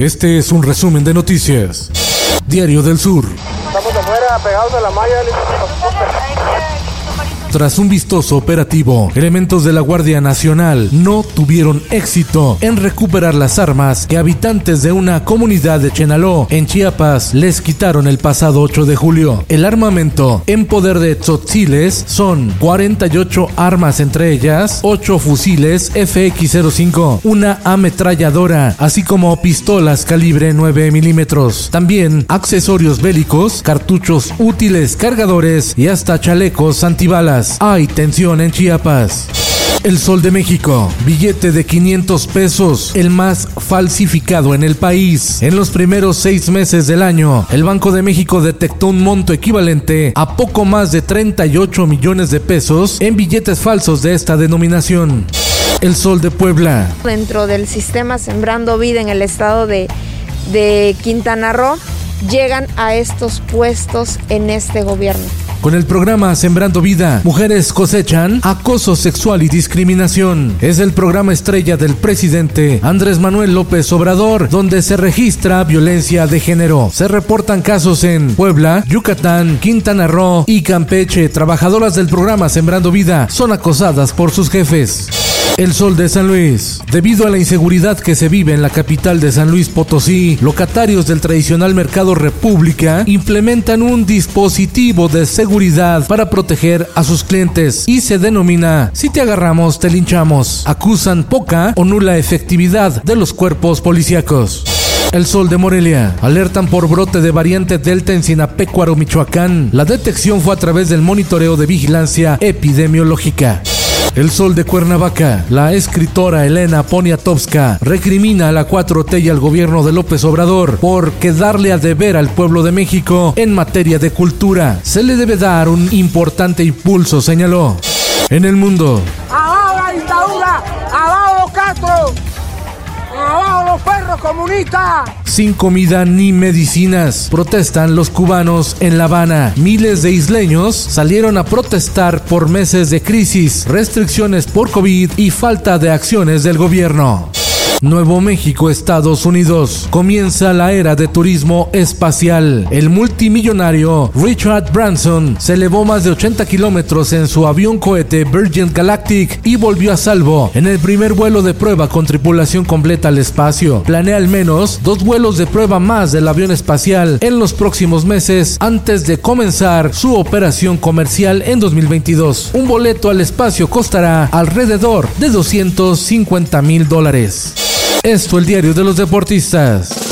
Este es un resumen de noticias. Diario del Sur. Estamos afuera, pegados a la malla. Tras un vistoso operativo, elementos de la Guardia Nacional no tuvieron éxito en recuperar las armas que habitantes de una comunidad de Chenaló, en Chiapas, les quitaron el pasado 8 de julio. El armamento en poder de tzotziles son 48 armas, entre ellas 8 fusiles FX-05, una ametralladora, así como pistolas calibre 9 milímetros. También accesorios bélicos, cartuchos útiles, cargadores y hasta chalecos antibalas. Hay tensión en Chiapas. El Sol de México, billete de 500 pesos, el más falsificado en el país. En los primeros seis meses del año, el Banco de México detectó un monto equivalente a poco más de 38 millones de pesos en billetes falsos de esta denominación. El Sol de Puebla. Dentro del sistema Sembrando Vida en el estado de, de Quintana Roo, llegan a estos puestos en este gobierno. Con el programa Sembrando Vida, mujeres cosechan acoso sexual y discriminación. Es el programa estrella del presidente Andrés Manuel López Obrador, donde se registra violencia de género. Se reportan casos en Puebla, Yucatán, Quintana Roo y Campeche. Trabajadoras del programa Sembrando Vida son acosadas por sus jefes. El Sol de San Luis. Debido a la inseguridad que se vive en la capital de San Luis Potosí, locatarios del tradicional mercado República implementan un dispositivo de seguridad para proteger a sus clientes y se denomina Si te agarramos, te linchamos. Acusan poca o nula efectividad de los cuerpos policíacos. El Sol de Morelia. Alertan por brote de variante Delta en Sinapecuaro, Michoacán. La detección fue a través del monitoreo de vigilancia epidemiológica. El Sol de Cuernavaca, la escritora Elena Poniatowska recrimina a la 4T y al gobierno de López Obrador por darle a deber al pueblo de México en materia de cultura. Se le debe dar un importante impulso, señaló. En el mundo. ¡Abajo Castro! ¡Abajo los perros comunistas! sin comida ni medicinas. Protestan los cubanos en La Habana. Miles de isleños salieron a protestar por meses de crisis, restricciones por COVID y falta de acciones del gobierno. Nuevo México, Estados Unidos. Comienza la era de turismo espacial. El multimillonario Richard Branson se elevó más de 80 kilómetros en su avión cohete Virgin Galactic y volvió a salvo en el primer vuelo de prueba con tripulación completa al espacio. Planea al menos dos vuelos de prueba más del avión espacial en los próximos meses antes de comenzar su operación comercial en 2022. Un boleto al espacio costará alrededor de 250 mil dólares. Esto el diario de los deportistas.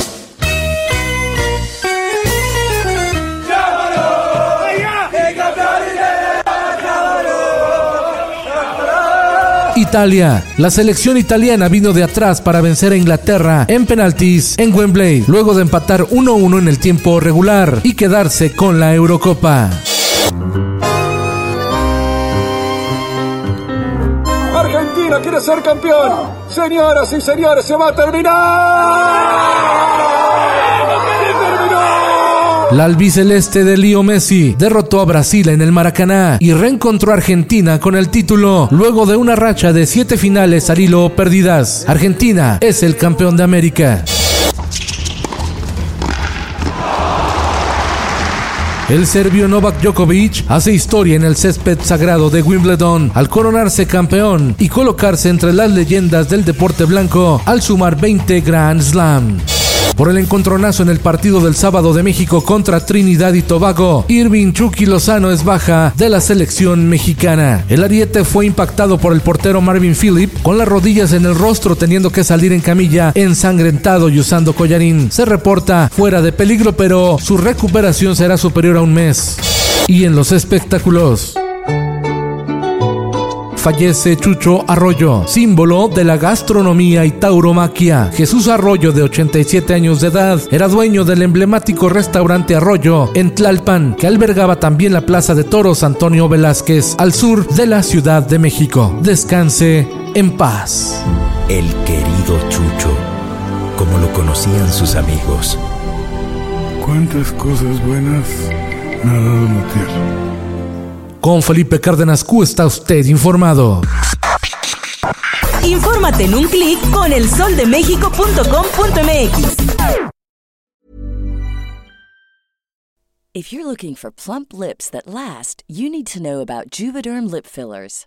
Italia. La selección italiana vino de atrás para vencer a Inglaterra en penaltis en Wembley, luego de empatar 1-1 en el tiempo regular y quedarse con la Eurocopa. Quiere ser campeón. Señoras y señores, se va a terminar. La albiceleste de Leo Messi derrotó a Brasil en el Maracaná y reencontró a Argentina con el título luego de una racha de siete finales al hilo perdidas. Argentina es el campeón de América. El serbio Novak Djokovic hace historia en el césped sagrado de Wimbledon al coronarse campeón y colocarse entre las leyendas del deporte blanco al sumar 20 Grand Slam. Por el encontronazo en el partido del sábado de México contra Trinidad y Tobago, Irving Chucky Lozano es baja de la selección mexicana. El ariete fue impactado por el portero Marvin Phillip con las rodillas en el rostro teniendo que salir en camilla ensangrentado y usando collarín. Se reporta fuera de peligro pero su recuperación será superior a un mes. Y en los espectáculos. Fallece Chucho Arroyo, símbolo de la gastronomía y tauromaquia. Jesús Arroyo, de 87 años de edad, era dueño del emblemático restaurante Arroyo en Tlalpan, que albergaba también la Plaza de Toros Antonio Velázquez, al sur de la Ciudad de México. Descanse en paz. El querido Chucho, como lo conocían sus amigos. Cuántas cosas buenas me ha dado la tierra. Con Felipe Cárdenas Q está usted informado. Infórmate en un clic con elsoldemexico.com.mx. If you're looking for plump lips that last, you need to know about Juvederm lip fillers.